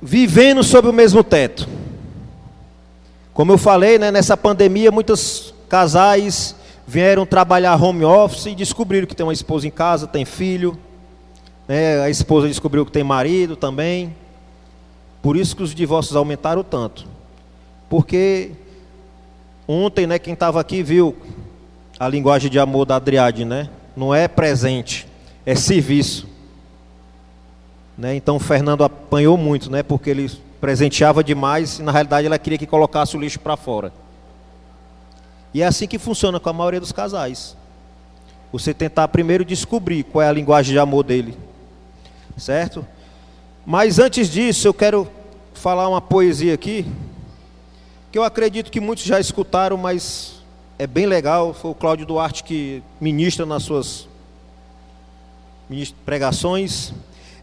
vivendo sob o mesmo teto. Como eu falei, né, nessa pandemia, muitos casais vieram trabalhar home office e descobriram que tem uma esposa em casa, tem filho. Né, a esposa descobriu que tem marido também. Por isso que os divórcios aumentaram tanto. Porque ontem, né, quem estava aqui viu a linguagem de amor da Adriade, né? Não é presente, é serviço. Né? Então o Fernando apanhou muito, né? Porque ele presenteava demais e na realidade ela queria que colocasse o lixo para fora. E é assim que funciona com a maioria dos casais. Você tentar primeiro descobrir qual é a linguagem de amor dele. Certo? Mas antes disso, eu quero falar uma poesia aqui, que eu acredito que muitos já escutaram, mas é bem legal. Foi o Cláudio Duarte que ministra nas suas pregações.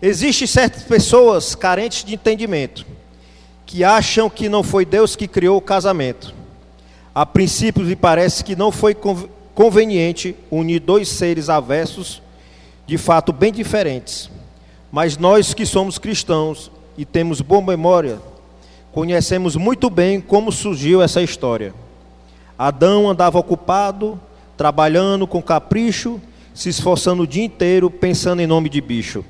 Existem certas pessoas carentes de entendimento que acham que não foi Deus que criou o casamento. A princípio, lhe parece que não foi conveniente unir dois seres avessos, de fato bem diferentes. Mas nós que somos cristãos e temos boa memória, conhecemos muito bem como surgiu essa história. Adão andava ocupado, trabalhando com capricho, se esforçando o dia inteiro, pensando em nome de bicho.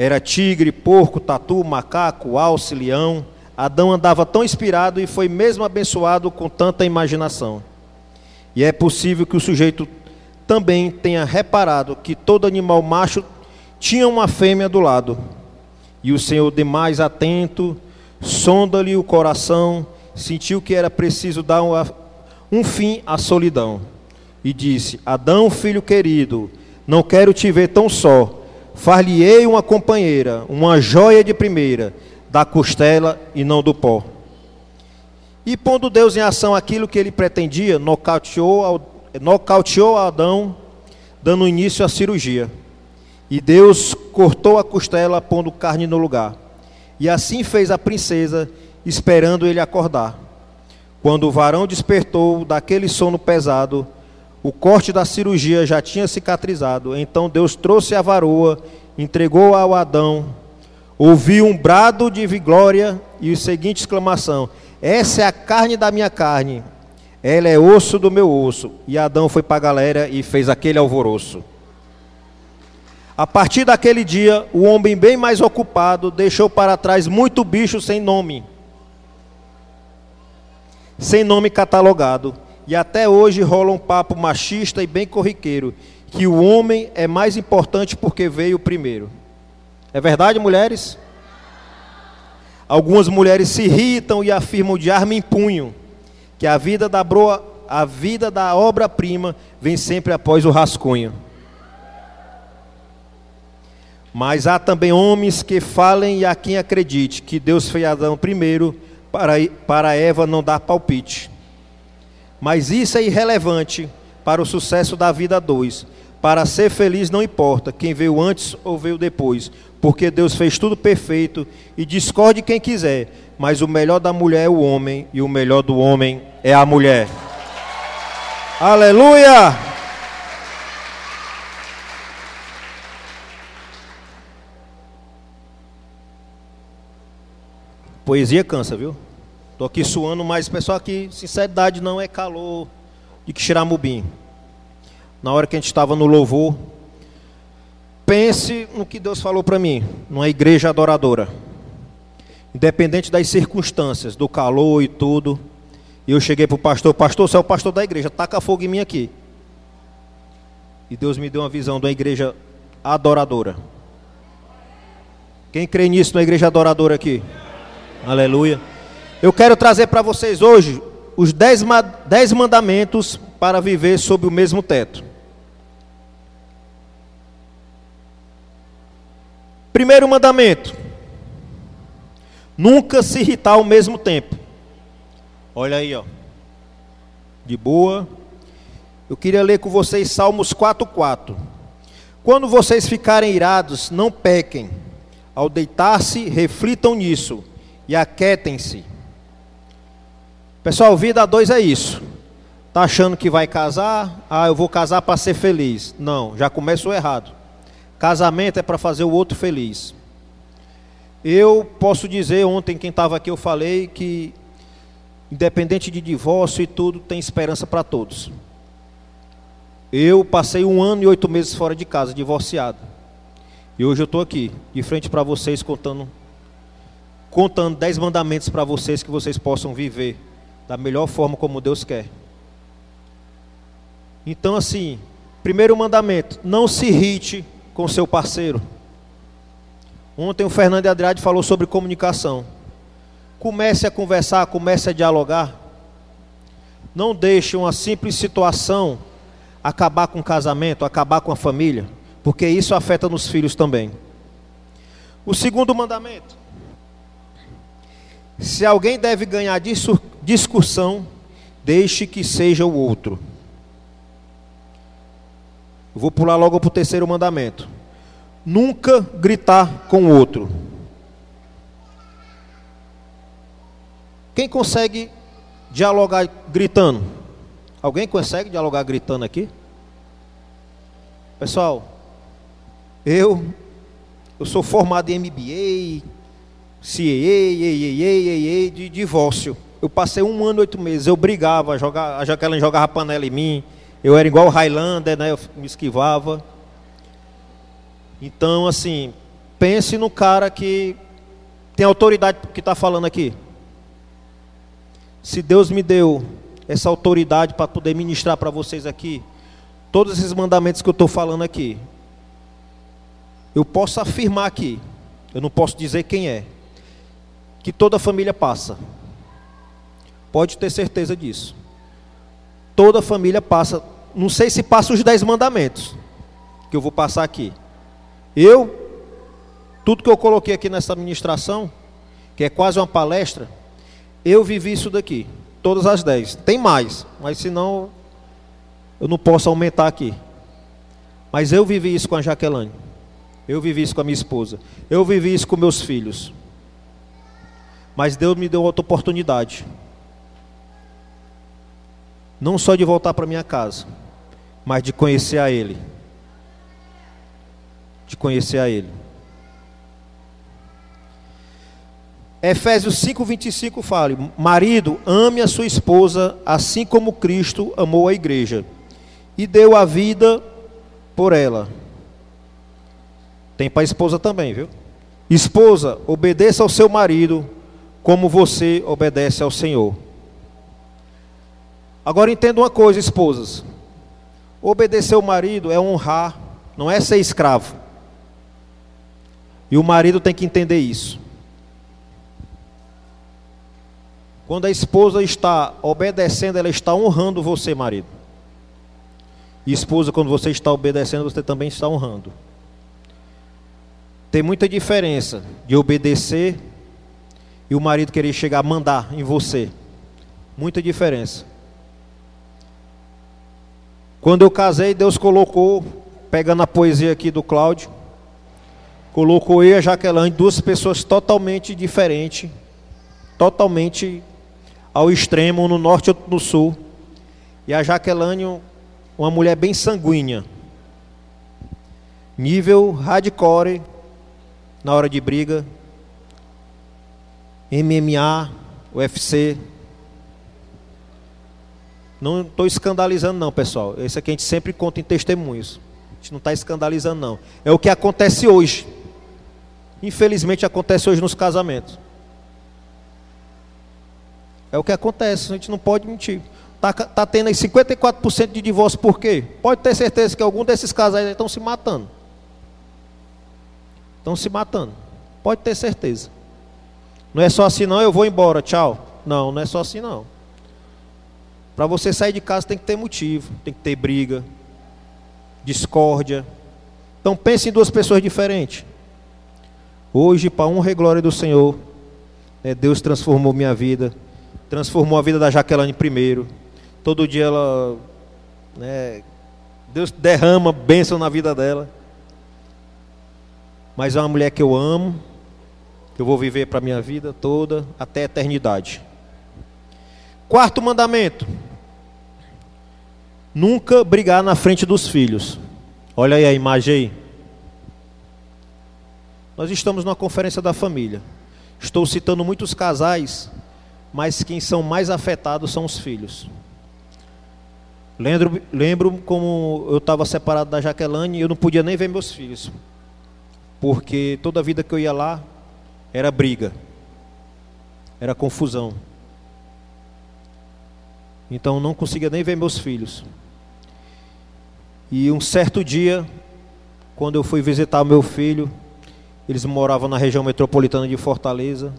Era tigre, porco, tatu, macaco, alce, leão. Adão andava tão inspirado e foi mesmo abençoado com tanta imaginação. E é possível que o sujeito também tenha reparado que todo animal macho tinha uma fêmea do lado. E o Senhor, demais atento, sonda-lhe o coração, sentiu que era preciso dar um, um fim à solidão. E disse: Adão, filho querido, não quero te ver tão só Far-lhe-ei uma companheira, uma joia de primeira, da costela e não do pó. E pondo Deus em ação aquilo que ele pretendia, nocauteou, nocauteou Adão, dando início à cirurgia. E Deus cortou a costela, pondo carne no lugar. E assim fez a princesa, esperando ele acordar. Quando o varão despertou daquele sono pesado, o corte da cirurgia já tinha cicatrizado. Então Deus trouxe a varoa, entregou ao Adão. Ouviu um brado de glória e a seguinte exclamação: Essa é a carne da minha carne, ela é osso do meu osso. E Adão foi para a galera e fez aquele alvoroço. A partir daquele dia, o homem bem mais ocupado deixou para trás muito bicho sem nome, sem nome catalogado e até hoje rola um papo machista e bem corriqueiro, que o homem é mais importante porque veio primeiro. É verdade, mulheres? Algumas mulheres se irritam e afirmam de arma em punho que a vida da broa, a vida da obra-prima vem sempre após o rascunho. Mas há também homens que falem e a quem acredite que Deus fez Adão primeiro para, para Eva não dar palpite. Mas isso é irrelevante para o sucesso da vida dois. Para ser feliz não importa quem veio antes ou veio depois, porque Deus fez tudo perfeito e discorde quem quiser, mas o melhor da mulher é o homem e o melhor do homem é a mulher. Aleluia! Poesia cansa, viu? Estou aqui suando, mas pessoal aqui, sinceridade não é calor de Xiramubim. Na hora que a gente estava no louvor, pense no que Deus falou para mim, numa igreja adoradora. Independente das circunstâncias, do calor e tudo. Eu cheguei para o pastor, pastor, você é o pastor da igreja, taca fogo em mim aqui. E Deus me deu uma visão de uma igreja adoradora. Quem crê nisso na igreja adoradora aqui? Aleluia. Eu quero trazer para vocês hoje os dez, dez mandamentos para viver sob o mesmo teto. Primeiro mandamento: nunca se irritar ao mesmo tempo. Olha aí, ó. De boa. Eu queria ler com vocês Salmos 4:4. Quando vocês ficarem irados, não pequem. Ao deitar-se, reflitam nisso e aquietem-se. Pessoal, vida a dois é isso. Tá achando que vai casar? Ah, eu vou casar para ser feliz. Não, já começou errado. Casamento é para fazer o outro feliz. Eu posso dizer, ontem quem estava aqui eu falei que independente de divórcio e tudo, tem esperança para todos. Eu passei um ano e oito meses fora de casa, divorciado. E hoje eu estou aqui, de frente para vocês, contando contando dez mandamentos para vocês que vocês possam viver da melhor forma como Deus quer. Então, assim, primeiro mandamento: não se irrite com seu parceiro. Ontem o Fernando Andrade falou sobre comunicação. Comece a conversar, comece a dialogar. Não deixe uma simples situação acabar com o casamento, acabar com a família, porque isso afeta nos filhos também. O segundo mandamento: se alguém deve ganhar discussão, deixe que seja o outro. vou pular logo para o terceiro mandamento nunca gritar com o outro. Quem consegue dialogar gritando? Alguém consegue dialogar gritando aqui? Pessoal, eu eu sou formado em MBA, CAA, de divórcio. Eu passei um ano e oito meses. Eu brigava, jogava, a Jaqueline jogava panela em mim. Eu era igual o Highlander, né? Eu me esquivava. Então, assim, pense no cara que tem autoridade que está falando aqui. Se Deus me deu essa autoridade para poder ministrar para vocês aqui, todos esses mandamentos que eu estou falando aqui, eu posso afirmar aqui, eu não posso dizer quem é, que toda família passa. Pode ter certeza disso. Toda família passa, não sei se passa os dez mandamentos, que eu vou passar aqui. Eu, tudo que eu coloquei aqui nessa administração, que é quase uma palestra, eu vivi isso daqui, todas as dez. Tem mais, mas senão eu não posso aumentar aqui. Mas eu vivi isso com a Jaqueline. Eu vivi isso com a minha esposa. Eu vivi isso com meus filhos. Mas Deus me deu outra oportunidade. Não só de voltar para minha casa, mas de conhecer a Ele de conhecer a Ele. Efésios 5:25 fala: Marido, ame a sua esposa assim como Cristo amou a igreja e deu a vida por ela. Tem para a esposa também, viu? Esposa, obedeça ao seu marido como você obedece ao Senhor. Agora entenda uma coisa, esposas. Obedecer o marido é honrar, não é ser escravo. E o marido tem que entender isso. Quando a esposa está obedecendo, ela está honrando você, marido. E esposa, quando você está obedecendo, você também está honrando. Tem muita diferença de obedecer e o marido querer chegar a mandar em você. Muita diferença. Quando eu casei, Deus colocou, pegando a poesia aqui do Cláudio, colocou eu e a Jaqueline, duas pessoas totalmente diferentes, totalmente ao extremo, um no norte e outro no sul. E a Jaqueline, uma mulher bem sanguínea, nível hardcore na hora de briga, MMA, UFC. Não estou escandalizando não, pessoal. Esse aqui a gente sempre conta em testemunhos. A gente não está escandalizando não. É o que acontece hoje. Infelizmente acontece hoje nos casamentos. É o que acontece, a gente não pode mentir. Está tá tendo aí 54% de divórcio por quê? Pode ter certeza que algum desses casais estão se matando. Estão se matando. Pode ter certeza. Não é só assim não, eu vou embora, tchau. Não, não é só assim não. Para você sair de casa tem que ter motivo, tem que ter briga, discórdia. Então pense em duas pessoas diferentes. Hoje, para honra e glória do Senhor, né, Deus transformou minha vida, transformou a vida da Jaqueline primeiro. Todo dia ela, né, Deus derrama bênção na vida dela. Mas é uma mulher que eu amo, que eu vou viver para a minha vida toda, até a eternidade. Quarto mandamento: nunca brigar na frente dos filhos. Olha aí a imagem aí. Nós estamos numa conferência da família. Estou citando muitos casais, mas quem são mais afetados são os filhos. Lembro, lembro como eu estava separado da Jaqueline e eu não podia nem ver meus filhos, porque toda vida que eu ia lá era briga, era confusão. Então não conseguia nem ver meus filhos. E um certo dia, quando eu fui visitar meu filho, eles moravam na região metropolitana de Fortaleza.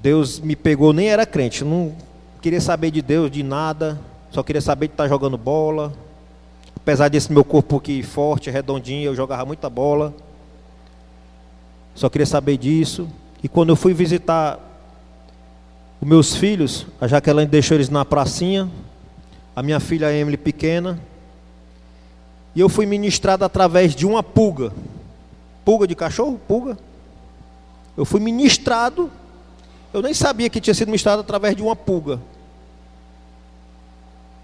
Deus me pegou, nem era crente, não queria saber de Deus, de nada, só queria saber de estar jogando bola. Apesar desse meu corpo aqui forte, redondinho, eu jogava muita bola. Só queria saber disso. E quando eu fui visitar os meus filhos, a Jaqueline deixou eles na pracinha, a minha filha Emily pequena, e eu fui ministrado através de uma pulga. Pulga de cachorro? Pulga? Eu fui ministrado, eu nem sabia que tinha sido ministrado através de uma pulga.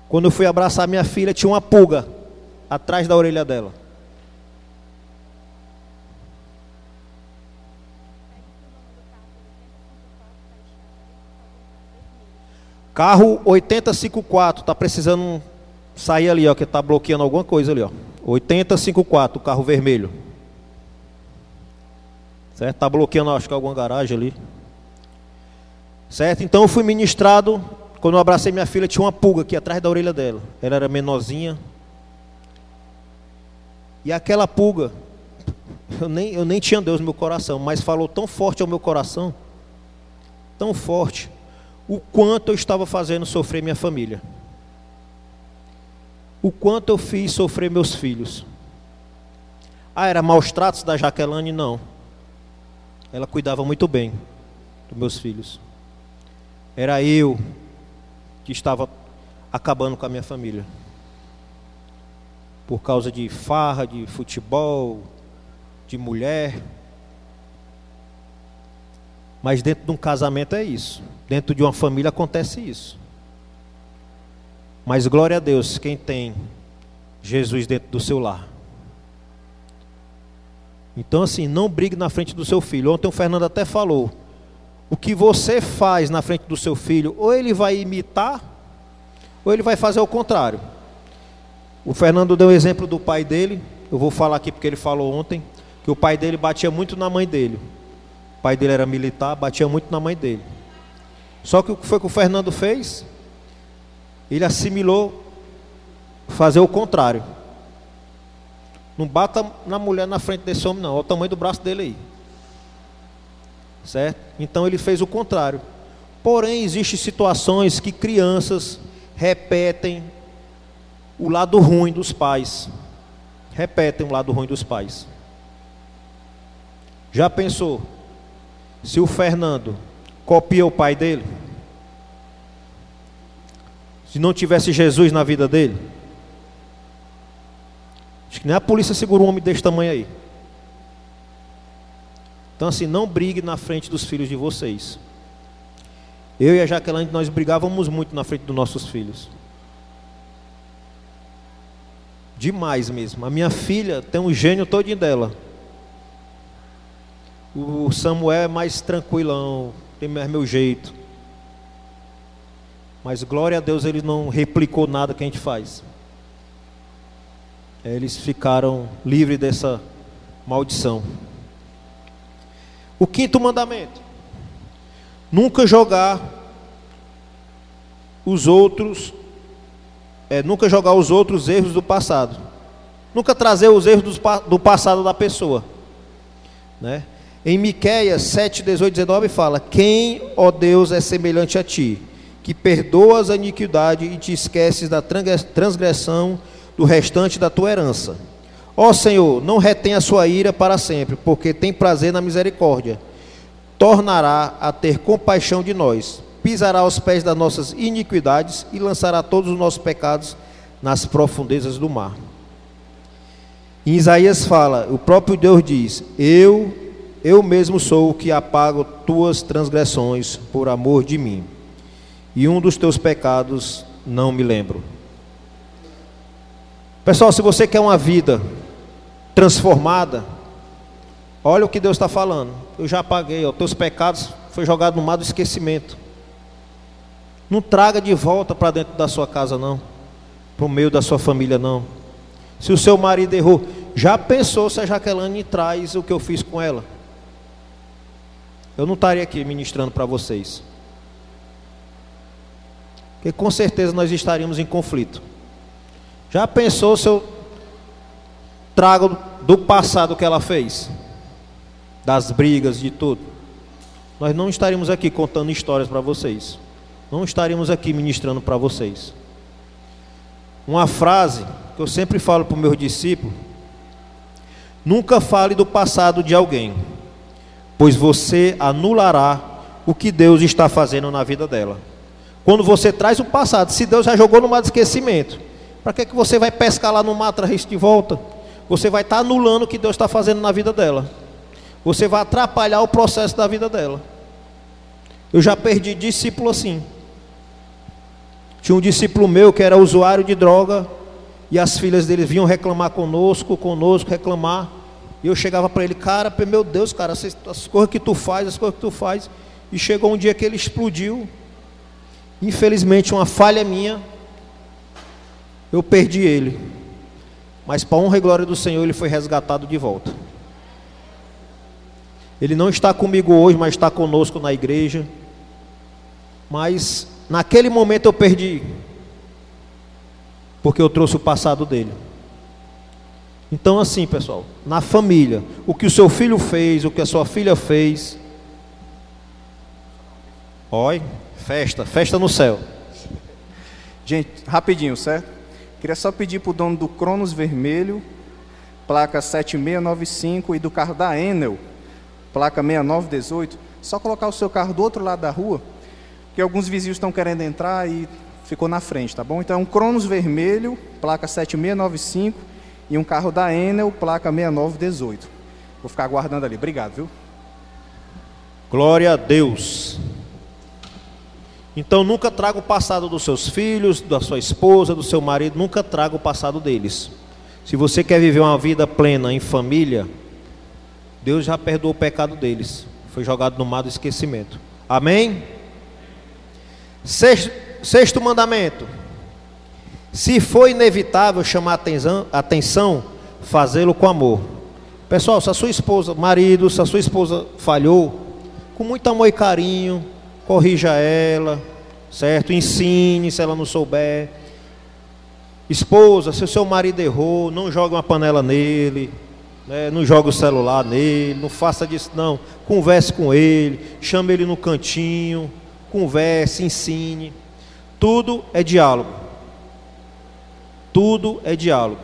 Quando eu fui abraçar minha filha, tinha uma pulga atrás da orelha dela. Carro 8054, está precisando sair ali, ó, que está bloqueando alguma coisa ali, ó. 8054, o carro vermelho. Certo? Está bloqueando, acho que alguma garagem ali. Certo? Então eu fui ministrado, quando eu abracei minha filha, tinha uma pulga aqui atrás da orelha dela. Ela era menorzinha. E aquela pulga, eu nem, eu nem tinha Deus no meu coração, mas falou tão forte ao meu coração, tão forte, o quanto eu estava fazendo sofrer minha família. O quanto eu fiz sofrer meus filhos. Ah, era maus tratos da Jaqueline? Não. Ela cuidava muito bem dos meus filhos. Era eu que estava acabando com a minha família. Por causa de farra, de futebol, de mulher. Mas dentro de um casamento é isso. Dentro de uma família acontece isso. Mas glória a Deus, quem tem Jesus dentro do seu lar. Então, assim, não brigue na frente do seu filho. Ontem o Fernando até falou. O que você faz na frente do seu filho, ou ele vai imitar, ou ele vai fazer o contrário. O Fernando deu o exemplo do pai dele. Eu vou falar aqui porque ele falou ontem que o pai dele batia muito na mãe dele. O pai dele era militar, batia muito na mãe dele. Só que o que foi que o Fernando fez? Ele assimilou fazer o contrário. Não bata na mulher na frente desse homem, não. Olha o tamanho do braço dele aí. Certo? Então ele fez o contrário. Porém, existem situações que crianças repetem o lado ruim dos pais. Repetem o lado ruim dos pais. Já pensou? Se o Fernando copia o pai dele, se não tivesse Jesus na vida dele, acho que nem a polícia segura um homem desse tamanho aí. Então assim, não brigue na frente dos filhos de vocês. Eu e a Jaqueline, nós brigávamos muito na frente dos nossos filhos. Demais mesmo. A minha filha tem um gênio todinho dela. O Samuel é mais tranquilão, tem mais meu jeito. Mas glória a Deus ele não replicou nada que a gente faz. Eles ficaram livres dessa maldição. O quinto mandamento: nunca jogar os outros, é, nunca jogar os outros erros do passado. Nunca trazer os erros do passado da pessoa. Né? Em Miqueias 7, 18 19 fala: Quem, ó Deus, é semelhante a ti, que perdoas a iniquidade e te esqueces da transgressão do restante da tua herança. Ó Senhor, não retém a sua ira para sempre, porque tem prazer na misericórdia. Tornará a ter compaixão de nós, pisará aos pés das nossas iniquidades e lançará todos os nossos pecados nas profundezas do mar. Em Isaías fala, o próprio Deus diz: Eu eu mesmo sou o que apago tuas transgressões por amor de mim, e um dos teus pecados não me lembro. Pessoal, se você quer uma vida transformada, olha o que Deus está falando. Eu já paguei, os teus pecados foi jogado no mar do esquecimento. Não traga de volta para dentro da sua casa, não. Para o meio da sua família, não. Se o seu marido errou, já pensou se a Jaqueline traz o que eu fiz com ela? Eu não estaria aqui ministrando para vocês. Porque com certeza nós estaríamos em conflito. Já pensou se eu trago do passado que ela fez? Das brigas, de tudo. Nós não estaríamos aqui contando histórias para vocês. Não estaríamos aqui ministrando para vocês. Uma frase que eu sempre falo para o meu discípulo: nunca fale do passado de alguém, pois você anulará o que Deus está fazendo na vida dela. Quando você traz o passado, se Deus já jogou no mar de esquecimento, para que, que você vai pescar lá no mar, traz de volta? Você vai estar tá anulando o que Deus está fazendo na vida dela. Você vai atrapalhar o processo da vida dela. Eu já perdi discípulo assim. Tinha um discípulo meu que era usuário de droga e as filhas dele vinham reclamar conosco, conosco, reclamar. E eu chegava para ele, cara, meu Deus, cara, as, as coisas que tu faz, as coisas que tu faz. E chegou um dia que ele explodiu. Infelizmente, uma falha minha, eu perdi ele. Mas para honra e glória do Senhor, ele foi resgatado de volta. Ele não está comigo hoje, mas está conosco na igreja. Mas naquele momento eu perdi, porque eu trouxe o passado dele. Então, assim, pessoal, na família, o que o seu filho fez, o que a sua filha fez. Oi, festa, festa no céu. Gente, rapidinho, certo? Queria só pedir para o dono do Cronos Vermelho, placa 7695, e do carro da Enel, placa 6918, só colocar o seu carro do outro lado da rua, que alguns vizinhos estão querendo entrar e ficou na frente, tá bom? Então, um Cronos vermelho, placa 7695, e um carro da Enel, placa 6918. Vou ficar aguardando ali. Obrigado, viu? Glória a Deus. Então nunca traga o passado dos seus filhos, da sua esposa, do seu marido, nunca traga o passado deles. Se você quer viver uma vida plena em família, Deus já perdoou o pecado deles. Foi jogado no mar do esquecimento. Amém? Sexto, sexto mandamento. Se for inevitável chamar atenção, fazê-lo com amor. Pessoal, se a sua esposa, marido, se a sua esposa falhou, com muito amor e carinho, corrija ela, certo? Ensine se ela não souber. Esposa, se o seu marido errou, não jogue uma panela nele, né? não jogue o celular nele, não faça disso não. Converse com ele, chame ele no cantinho, converse, ensine. Tudo é diálogo. Tudo é diálogo.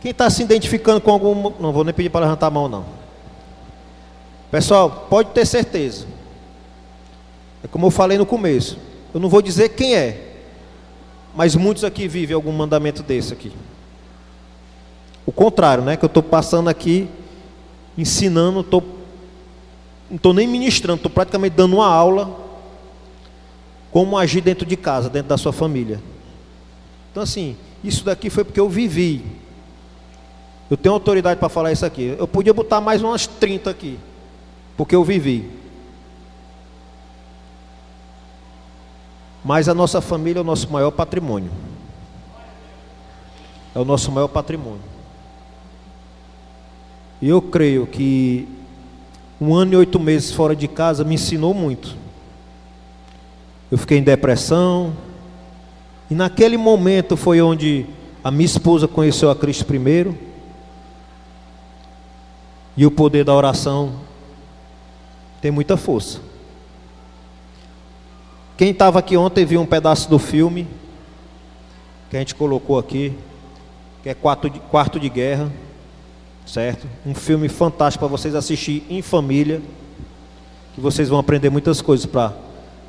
Quem está se identificando com algum. Não vou nem pedir para levantar a mão, não. Pessoal, pode ter certeza. É como eu falei no começo. Eu não vou dizer quem é. Mas muitos aqui vivem algum mandamento desse aqui. O contrário, né? Que eu estou passando aqui, ensinando, tô, não estou nem ministrando, estou praticamente dando uma aula como agir dentro de casa, dentro da sua família. Então, assim, isso daqui foi porque eu vivi. Eu tenho autoridade para falar isso aqui. Eu podia botar mais umas 30 aqui, porque eu vivi. Mas a nossa família é o nosso maior patrimônio. É o nosso maior patrimônio. E eu creio que um ano e oito meses fora de casa me ensinou muito. Eu fiquei em depressão, e naquele momento foi onde a minha esposa conheceu a Cristo primeiro. E o poder da oração tem muita força. Quem estava aqui ontem viu um pedaço do filme que a gente colocou aqui, que é Quarto de, Quarto de Guerra, certo? Um filme fantástico para vocês assistir em família, que vocês vão aprender muitas coisas para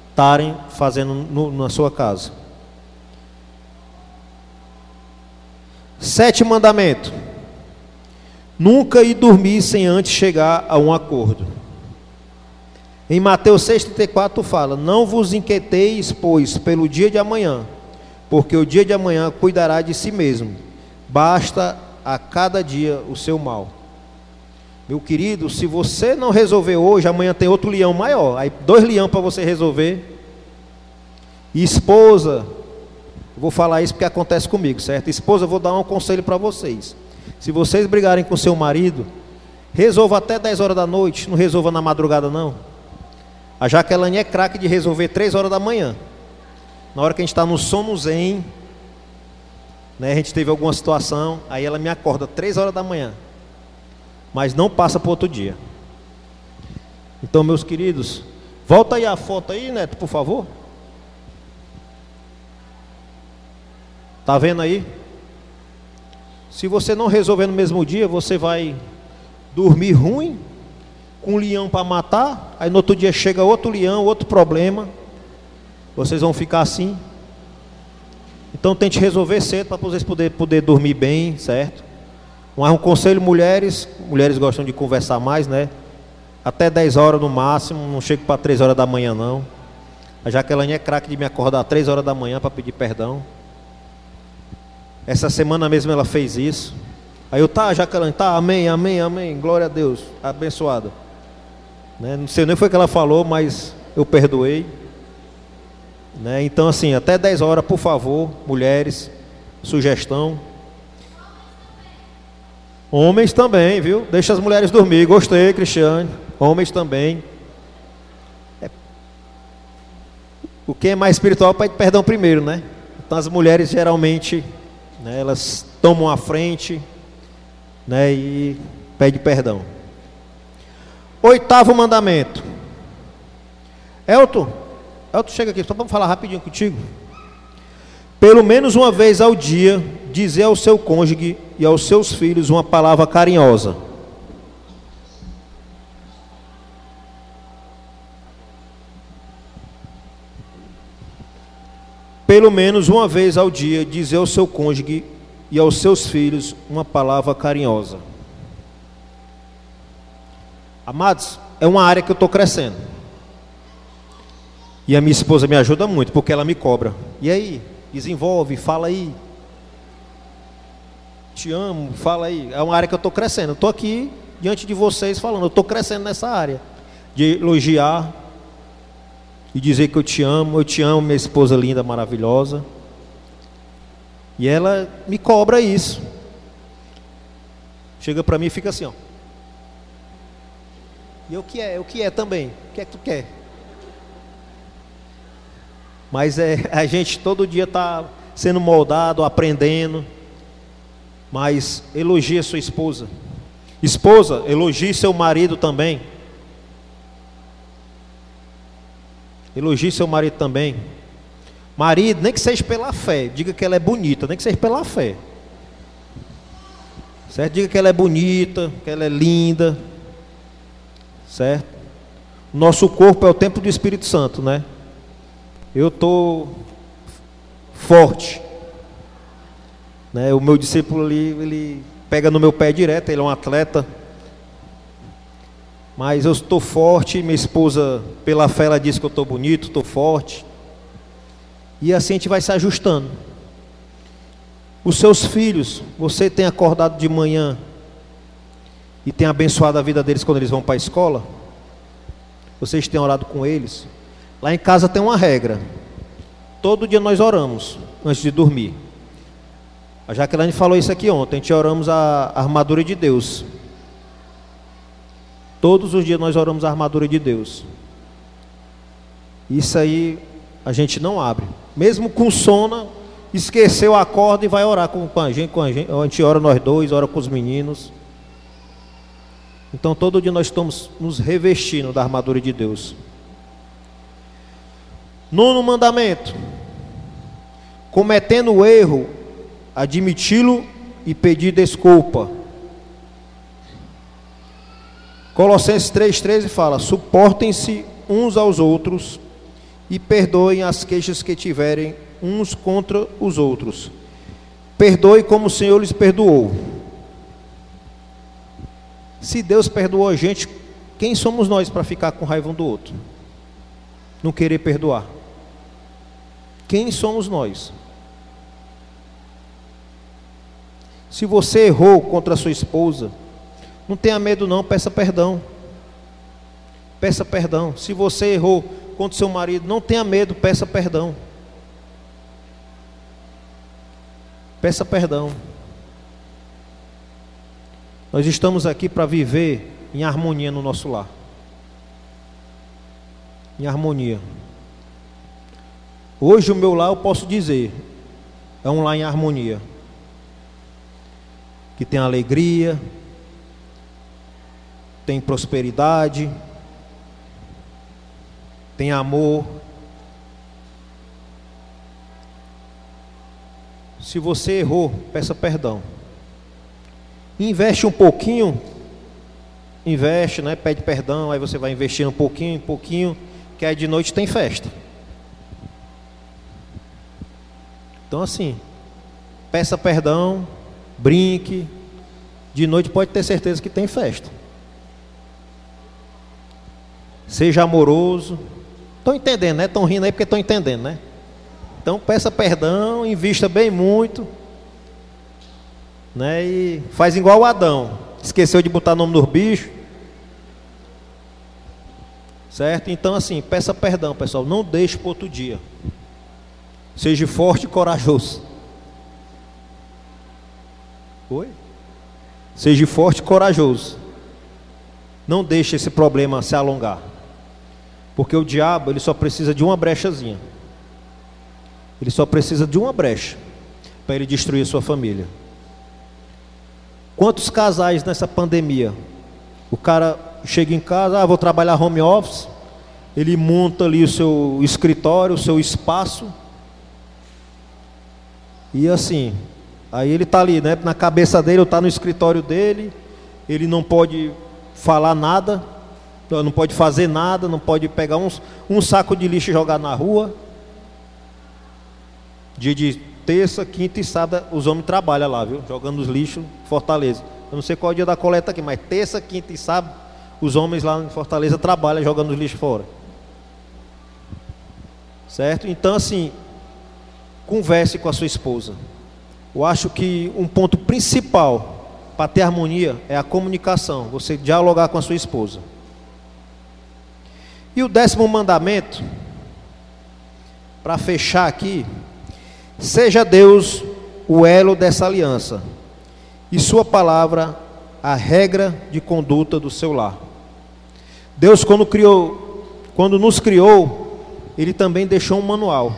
estarem fazendo no, na sua casa. Sétimo mandamento: nunca ir dormir sem antes chegar a um acordo. Em Mateus 6,34 fala: Não vos inquieteis, pois, pelo dia de amanhã, porque o dia de amanhã cuidará de si mesmo. Basta a cada dia o seu mal. Meu querido, se você não resolver hoje, amanhã tem outro leão maior. Aí dois leão para você resolver. E esposa, vou falar isso porque acontece comigo, certo? Esposa, vou dar um conselho para vocês. Se vocês brigarem com seu marido, resolva até 10 horas da noite, não resolva na madrugada não. A Jaqueline é craque de resolver 3 horas da manhã. Na hora que a gente está no sono zen, né, a gente teve alguma situação, aí ela me acorda 3 horas da manhã mas não passa para outro dia. Então, meus queridos, volta aí a foto aí, Neto, por favor. Tá vendo aí? Se você não resolver no mesmo dia, você vai dormir ruim, com um leão para matar, aí no outro dia chega outro leão, outro problema. Vocês vão ficar assim. Então tente resolver cedo para vocês poder, poder dormir bem, certo? Mas um conselho, mulheres, mulheres gostam de conversar mais, né? Até 10 horas no máximo, não chego para 3 horas da manhã não. A Jaqueline é craque de me acordar às 3 horas da manhã para pedir perdão. Essa semana mesmo ela fez isso. Aí eu, tá, Jaqueline, tá, amém, amém, amém, glória a Deus, abençoada. Né? Não sei nem foi o que ela falou, mas eu perdoei. Né? Então, assim, até 10 horas, por favor, mulheres, sugestão. Homens também, viu? Deixa as mulheres dormir. Gostei, Cristiane. Homens também. É. O que é mais espiritual pede perdão primeiro, né? Então as mulheres geralmente, né, elas tomam a frente, né, e pede perdão. Oitavo mandamento. Elton, Elton, chega aqui, só para falar rapidinho contigo. Pelo menos uma vez ao dia, dizer ao seu cônjuge e aos seus filhos uma palavra carinhosa. Pelo menos uma vez ao dia, dizer ao seu cônjuge e aos seus filhos uma palavra carinhosa. Amados, é uma área que eu estou crescendo. E a minha esposa me ajuda muito, porque ela me cobra. E aí? Desenvolve, fala aí te amo, fala aí. É uma área que eu estou crescendo. Estou aqui diante de vocês falando, eu estou crescendo nessa área. De elogiar e dizer que eu te amo, eu te amo, minha esposa linda, maravilhosa. E ela me cobra isso. Chega para mim e fica assim, ó. E o que é? O que é também? O que é que tu quer? Mas é, a gente todo dia está sendo moldado, aprendendo mas elogie sua esposa. Esposa, elogie seu marido também. Elogie seu marido também. Marido, nem que seja pela fé, diga que ela é bonita, nem que seja pela fé. Certo? Diga que ela é bonita, que ela é linda. Certo? Nosso corpo é o templo do Espírito Santo, né? Eu estou forte. Né? O meu discípulo ali, ele pega no meu pé direto, ele é um atleta. Mas eu estou forte, minha esposa, pela fé, ela diz que eu estou bonito, estou forte. E assim a gente vai se ajustando. Os seus filhos, você tem acordado de manhã e tem abençoado a vida deles quando eles vão para a escola? Vocês têm orado com eles? Lá em casa tem uma regra. Todo dia nós oramos antes de dormir. A Jaqueline falou isso aqui ontem. A gente oramos a armadura de Deus. Todos os dias nós oramos a armadura de Deus. Isso aí a gente não abre. Mesmo com sono, esqueceu a corda e vai orar com, com, a gente, com a gente. A gente ora nós dois, ora com os meninos. Então todo dia nós estamos nos revestindo da armadura de Deus. Nono mandamento. Cometendo o erro, admiti-lo e pedir desculpa. Colossenses 3,13 fala: suportem-se uns aos outros e perdoem as queixas que tiverem uns contra os outros. Perdoe como o Senhor lhes perdoou. Se Deus perdoou a gente, quem somos nós para ficar com raiva um do outro? Não querer perdoar? Quem somos nós? Se você errou contra a sua esposa, não tenha medo não, peça perdão. Peça perdão. Se você errou contra o seu marido, não tenha medo, peça perdão. Peça perdão. Nós estamos aqui para viver em harmonia no nosso lar. Em harmonia. Hoje o meu lar eu posso dizer, é um lar em harmonia. Que tem alegria, tem prosperidade, tem amor. Se você errou, peça perdão. Investe um pouquinho, investe, né? Pede perdão, aí você vai investindo um pouquinho, um pouquinho, que aí de noite tem festa. Então assim, peça perdão, brinque, de noite pode ter certeza que tem festa. Seja amoroso. Estão entendendo, né? Estão rindo aí porque estão entendendo, né? Então peça perdão, invista bem muito. Né? E faz igual o Adão. Esqueceu de botar nome nos bichos. Certo? Então assim, peça perdão, pessoal. Não deixe para outro dia. Seja forte e corajoso. Oi? Seja forte e corajoso. Não deixe esse problema se alongar. Porque o diabo, ele só precisa de uma brechazinha. Ele só precisa de uma brecha para ele destruir a sua família. Quantos casais nessa pandemia? O cara chega em casa, ah, vou trabalhar home office, ele monta ali o seu escritório, o seu espaço. E assim, aí ele está ali, né? Na cabeça dele, está no escritório dele, ele não pode falar nada, não pode fazer nada, não pode pegar um, um saco de lixo e jogar na rua. Dia de terça, quinta e sábado, os homens trabalham lá, viu? Jogando os lixos Fortaleza. Eu não sei qual é o dia da coleta aqui, mas terça, quinta e sábado, os homens lá em Fortaleza trabalham jogando os lixos fora. Certo? Então, assim, converse com a sua esposa. Eu acho que um ponto principal para ter harmonia é a comunicação, você dialogar com a sua esposa. E o décimo mandamento, para fechar aqui, seja Deus o elo dessa aliança, e Sua palavra a regra de conduta do seu lar. Deus, quando criou, quando nos criou, Ele também deixou um manual.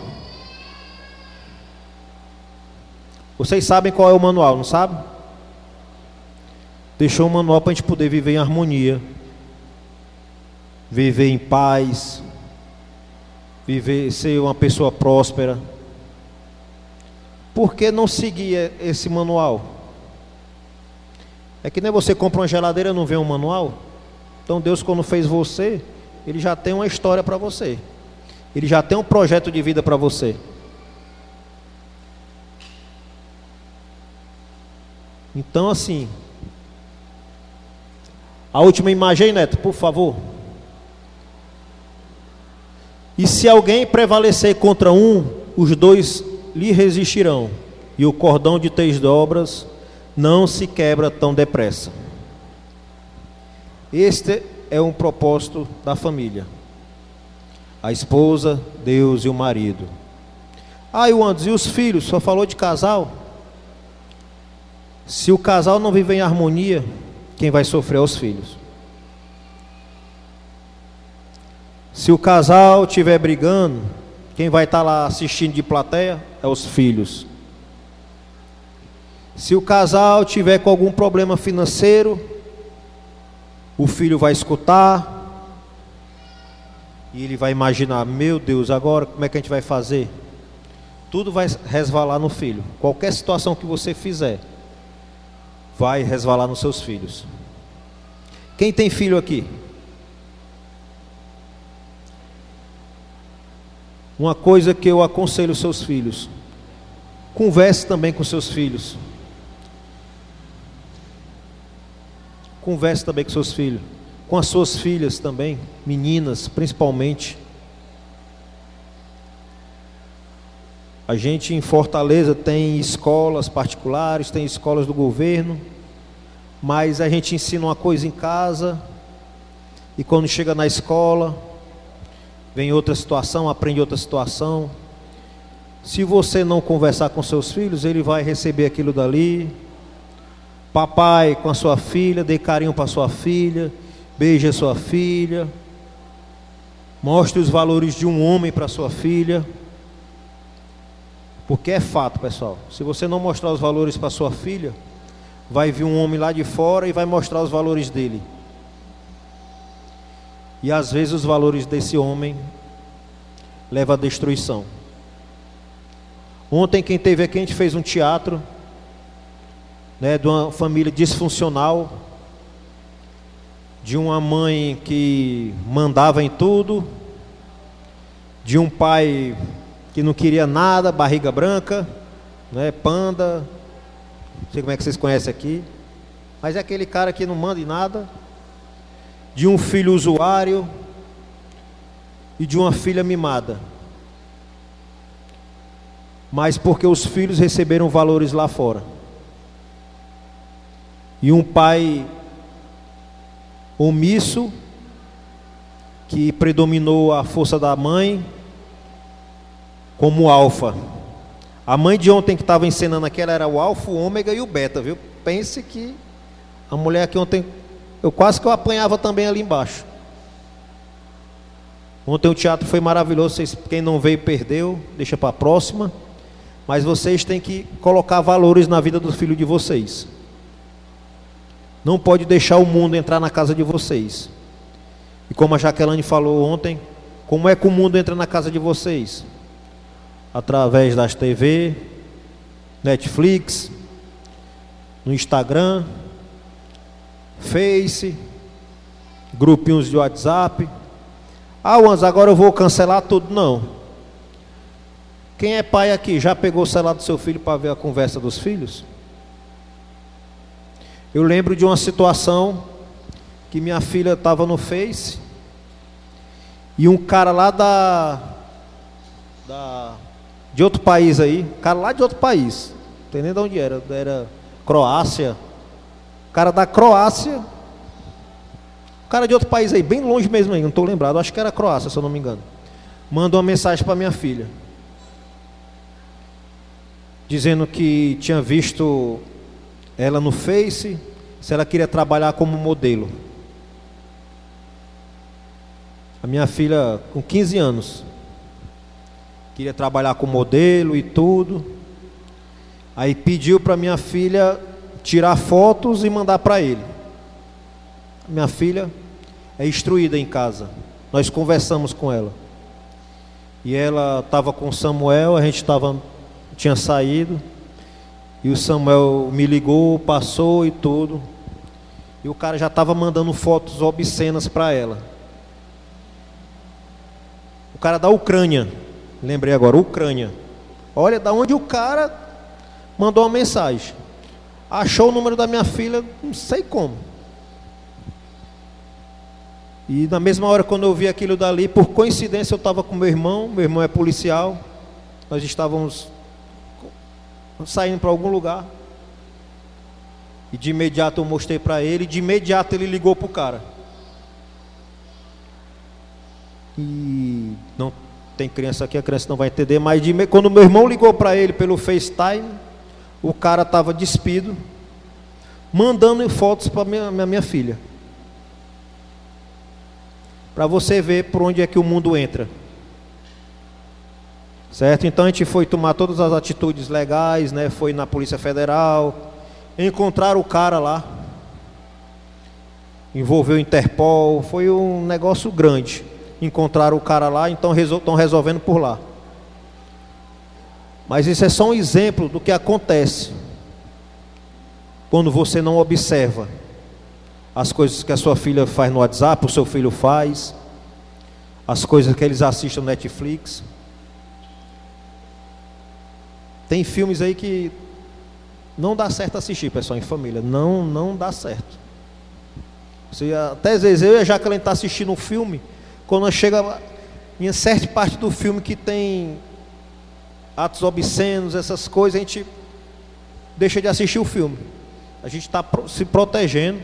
Vocês sabem qual é o manual, não sabem? Deixou um manual para a gente poder viver em harmonia, viver em paz, viver, ser uma pessoa próspera. Por que não seguir esse manual? É que nem você compra uma geladeira e não vê um manual. Então Deus quando fez você, ele já tem uma história para você. Ele já tem um projeto de vida para você. Então assim, a última imagem, Neto, por favor. E se alguém prevalecer contra um, os dois lhe resistirão, e o cordão de três dobras não se quebra tão depressa. Este é um propósito da família. A esposa, Deus e o marido. Ah, e e os filhos? Só falou de casal? Se o casal não vive em harmonia, quem vai sofrer é os filhos. Se o casal estiver brigando, quem vai estar lá assistindo de plateia é os filhos. Se o casal tiver com algum problema financeiro, o filho vai escutar e ele vai imaginar: meu Deus, agora como é que a gente vai fazer? Tudo vai resvalar no filho. Qualquer situação que você fizer, vai resvalar nos seus filhos. Quem tem filho aqui? Uma coisa que eu aconselho seus filhos: converse também com seus filhos. Converse também com seus filhos, com as suas filhas também, meninas principalmente. A gente em Fortaleza tem escolas particulares, tem escolas do governo, mas a gente ensina uma coisa em casa e quando chega na escola, vem outra situação, aprende outra situação. Se você não conversar com seus filhos, ele vai receber aquilo dali. Papai com a sua filha, dê carinho para sua filha, beije a sua filha. Mostre os valores de um homem para sua filha. Porque é fato, pessoal. Se você não mostrar os valores para sua filha, vai vir um homem lá de fora e vai mostrar os valores dele. E às vezes os valores desse homem levam à destruição. Ontem quem teve aqui a gente fez um teatro, né, de uma família disfuncional, de uma mãe que mandava em tudo, de um pai que não queria nada, barriga branca, né, panda, não sei como é que vocês conhecem aqui, mas é aquele cara que não manda em nada, de um filho usuário e de uma filha mimada. Mas porque os filhos receberam valores lá fora. E um pai omisso, que predominou a força da mãe como alfa. A mãe de ontem que estava ensinando aquela era o alfa, o ômega e o beta, viu? Pense que a mulher que ontem eu quase que eu apanhava também ali embaixo. Ontem o teatro foi maravilhoso, quem não veio perdeu, deixa para a próxima. Mas vocês têm que colocar valores na vida do filho de vocês. Não pode deixar o mundo entrar na casa de vocês. E como a Jaqueline falou ontem, como é que o mundo entra na casa de vocês? Através das TV, Netflix, no Instagram, Face, grupinhos de WhatsApp. Ah, Wanz, agora eu vou cancelar tudo. Não. Quem é pai aqui já pegou o celular do seu filho para ver a conversa dos filhos? Eu lembro de uma situação que minha filha estava no Face e um cara lá da, da de outro país aí, cara lá de outro país, não tem nem de onde era, era Croácia, cara da Croácia, cara de outro país aí, bem longe mesmo aí, não estou lembrado, acho que era Croácia, se eu não me engano. Mandou uma mensagem para minha filha, dizendo que tinha visto ela no Face, se ela queria trabalhar como modelo. A minha filha, com 15 anos, queria trabalhar como modelo e tudo. Aí pediu para minha filha tirar fotos e mandar para ele. Minha filha é instruída em casa. Nós conversamos com ela. E ela estava com Samuel, a gente tava, tinha saído. E o Samuel me ligou, passou e tudo. E o cara já estava mandando fotos obscenas para ela. O cara da Ucrânia. Lembrei agora, Ucrânia. Olha, da onde o cara mandou uma mensagem achou o número da minha filha, não sei como. E na mesma hora, quando eu vi aquilo dali, por coincidência, eu estava com meu irmão, meu irmão é policial, nós estávamos saindo para algum lugar. E de imediato eu mostrei para ele, de imediato ele ligou para o cara. E não tem criança aqui, a criança não vai entender, mas de, quando meu irmão ligou para ele pelo FaceTime, o cara estava despido, mandando fotos para minha, minha, minha filha. Para você ver por onde é que o mundo entra. Certo? Então a gente foi tomar todas as atitudes legais, né? Foi na Polícia Federal, encontrar o cara lá. Envolveu o Interpol, foi um negócio grande. Encontraram o cara lá, então estão resolvendo por lá. Mas isso é só um exemplo do que acontece quando você não observa as coisas que a sua filha faz no WhatsApp, o seu filho faz, as coisas que eles assistem no Netflix. Tem filmes aí que não dá certo assistir, pessoal, em família. Não, não dá certo. Você, até às vezes eu e a Jacqueline está assistindo um filme, quando chega em certa parte do filme que tem atos obscenos, essas coisas, a gente deixa de assistir o filme. A gente está se protegendo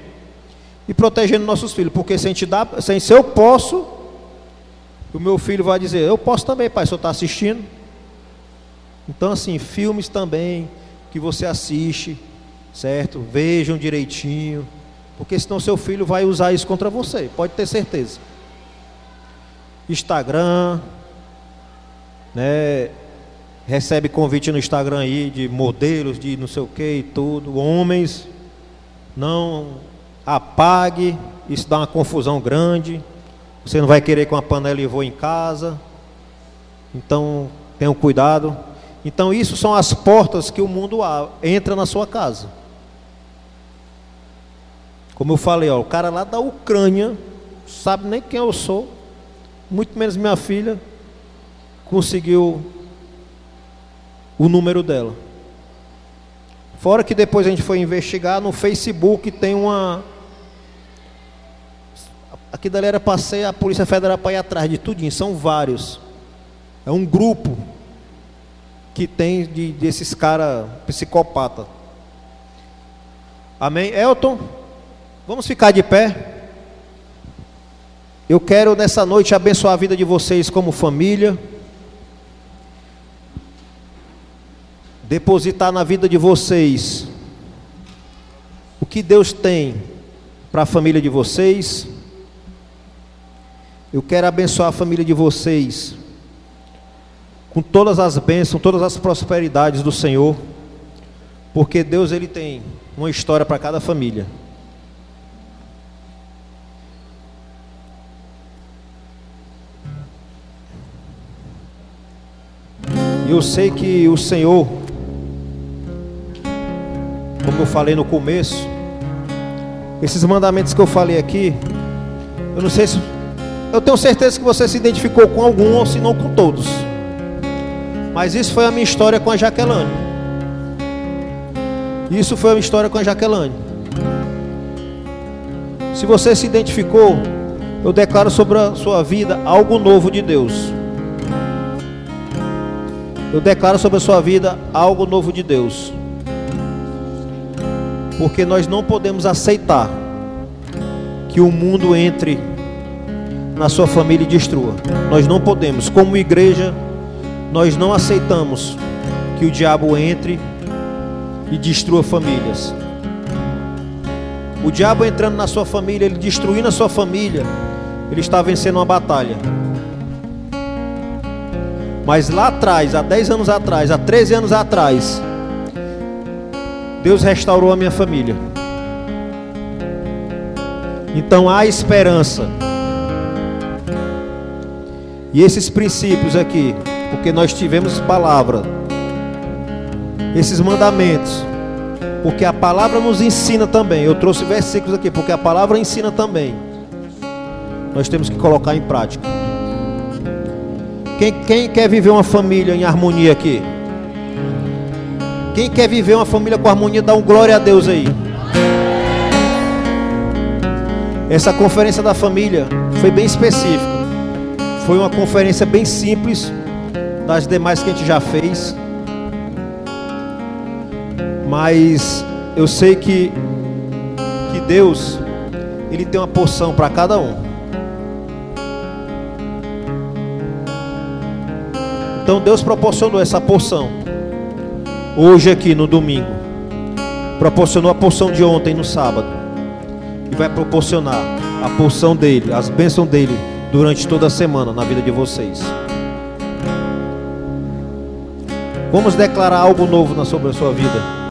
e protegendo nossos filhos, porque se a gente dá, se, eu posso, o meu filho vai dizer, eu posso também, pai, se eu está assistindo. Então, assim, filmes também que você assiste, certo? Vejam direitinho, porque senão seu filho vai usar isso contra você, pode ter certeza. Instagram, né? Recebe convite no Instagram aí de modelos, de não sei o que e tudo. Homens, não apague, isso dá uma confusão grande. Você não vai querer com a panela e vou em casa. Então, tenham cuidado. Então, isso são as portas que o mundo entra na sua casa. Como eu falei, ó, o cara lá da Ucrânia, sabe nem quem eu sou, muito menos minha filha, conseguiu o número dela. Fora que depois a gente foi investigar no Facebook tem uma aqui dali era passei a Polícia Federal para ir atrás de tudinho, são vários. É um grupo que tem de, desses caras psicopata. Amém? Elton, vamos ficar de pé. Eu quero nessa noite abençoar a vida de vocês como família. Depositar na vida de vocês o que Deus tem para a família de vocês. Eu quero abençoar a família de vocês com todas as bênçãos, todas as prosperidades do Senhor, porque Deus ele tem uma história para cada família. Eu sei que o Senhor, como eu falei no começo, esses mandamentos que eu falei aqui, eu não sei se. Eu tenho certeza que você se identificou com algum ou se não com todos. Mas isso foi a minha história com a Jaqueline. Isso foi a minha história com a Jaqueline. Se você se identificou, eu declaro sobre a sua vida algo novo de Deus. Eu declaro sobre a sua vida algo novo de Deus. Porque nós não podemos aceitar que o mundo entre na sua família e destrua. Nós não podemos, como igreja, nós não aceitamos que o diabo entre e destrua famílias. O diabo entrando na sua família, ele destruindo a sua família, ele está vencendo uma batalha. Mas lá atrás, há 10 anos atrás, há 13 anos atrás, Deus restaurou a minha família. Então há esperança. E esses princípios aqui, porque nós tivemos palavra, esses mandamentos, porque a palavra nos ensina também. Eu trouxe versículos aqui, porque a palavra ensina também. Nós temos que colocar em prática. Quem, quem quer viver uma família em harmonia aqui? Quem quer viver uma família com harmonia, dá um glória a Deus aí. Essa conferência da família foi bem específica. Foi uma conferência bem simples das demais que a gente já fez. Mas eu sei que que Deus ele tem uma porção para cada um. Então Deus proporcionou essa porção. Hoje aqui no domingo. Proporcionou a porção de ontem no sábado. E vai proporcionar a porção dele, as bênçãos dele durante toda a semana na vida de vocês. Vamos declarar algo novo sobre a sua vida.